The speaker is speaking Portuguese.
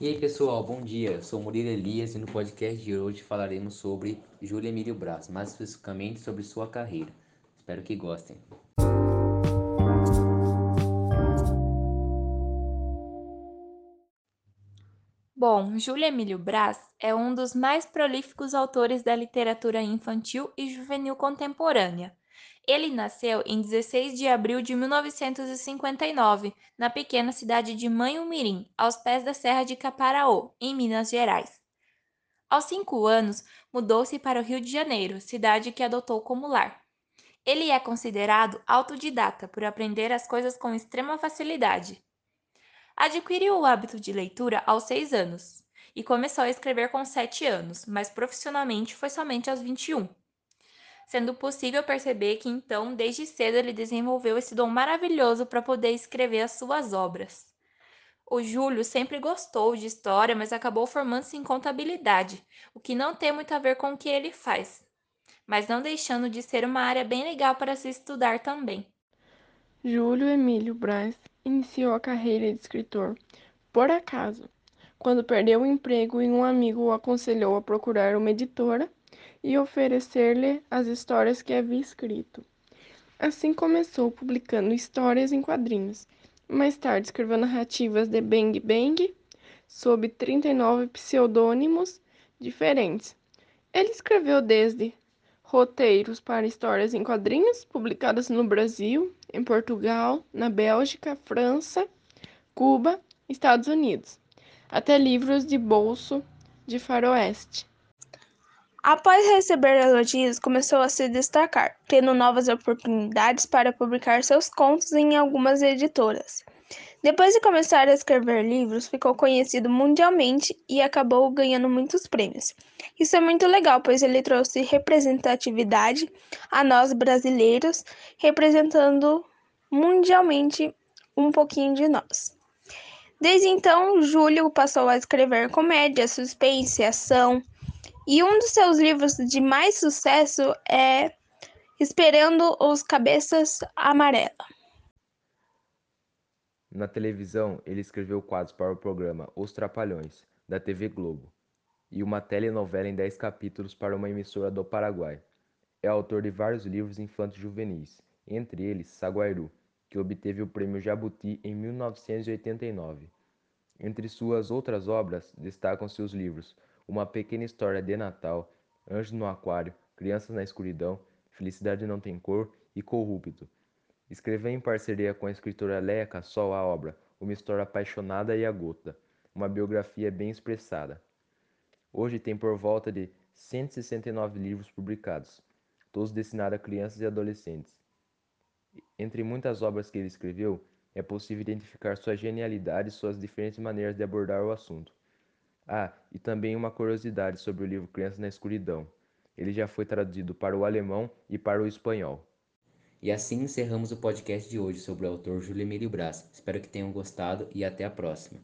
E aí pessoal, bom dia. Eu sou Murilo Elias e no podcast de hoje falaremos sobre Júlia Emílio Braz, mais especificamente sobre sua carreira. Espero que gostem. Bom, Júlio Emílio Braz é um dos mais prolíficos autores da literatura infantil e juvenil contemporânea. Ele nasceu em 16 de abril de 1959, na pequena cidade de Manhumirim, aos pés da Serra de Caparaó, em Minas Gerais. Aos cinco anos, mudou-se para o Rio de Janeiro, cidade que adotou como lar. Ele é considerado autodidata por aprender as coisas com extrema facilidade. Adquiriu o hábito de leitura aos seis anos e começou a escrever com sete anos, mas profissionalmente foi somente aos 21 sendo possível perceber que então, desde cedo, ele desenvolveu esse dom maravilhoso para poder escrever as suas obras. O Júlio sempre gostou de história, mas acabou formando-se em contabilidade, o que não tem muito a ver com o que ele faz, mas não deixando de ser uma área bem legal para se estudar também. Júlio Emílio Braz iniciou a carreira de escritor por acaso, quando perdeu o emprego e um amigo o aconselhou a procurar uma editora e oferecer-lhe as histórias que havia escrito. Assim começou publicando histórias em quadrinhos. Mais tarde escreveu narrativas de Bang Bang sob 39 pseudônimos diferentes. Ele escreveu desde roteiros para histórias em quadrinhos publicadas no Brasil, em Portugal, na Bélgica, França, Cuba, Estados Unidos, até livros de bolso de faroeste. Após receber elogios, começou a se destacar, tendo novas oportunidades para publicar seus contos em algumas editoras. Depois de começar a escrever livros, ficou conhecido mundialmente e acabou ganhando muitos prêmios. Isso é muito legal, pois ele trouxe representatividade a nós brasileiros, representando mundialmente um pouquinho de nós. Desde então, Júlio passou a escrever comédia, suspense, ação e um dos seus livros de mais sucesso é Esperando os Cabeças Amarela. Na televisão, ele escreveu quadros para o programa Os Trapalhões, da TV Globo, e uma telenovela em 10 capítulos para uma emissora do Paraguai. É autor de vários livros infantos juvenis, entre eles Saguairu, que obteve o prêmio Jabuti em 1989. Entre suas outras obras destacam-se os livros uma Pequena História de Natal, Anjos no Aquário, Crianças na Escuridão, Felicidade Não Tem Cor e Corrupto. Escreveu em parceria com a escritora Leia Cassol a obra Uma História Apaixonada e a Gota, uma biografia bem expressada. Hoje tem por volta de 169 livros publicados, todos destinados a crianças e adolescentes. Entre muitas obras que ele escreveu, é possível identificar sua genialidade e suas diferentes maneiras de abordar o assunto. Ah, e também uma curiosidade sobre o livro Crianças na Escuridão. Ele já foi traduzido para o alemão e para o espanhol. E assim encerramos o podcast de hoje sobre o autor Júlio Emílio Brás. Espero que tenham gostado e até a próxima.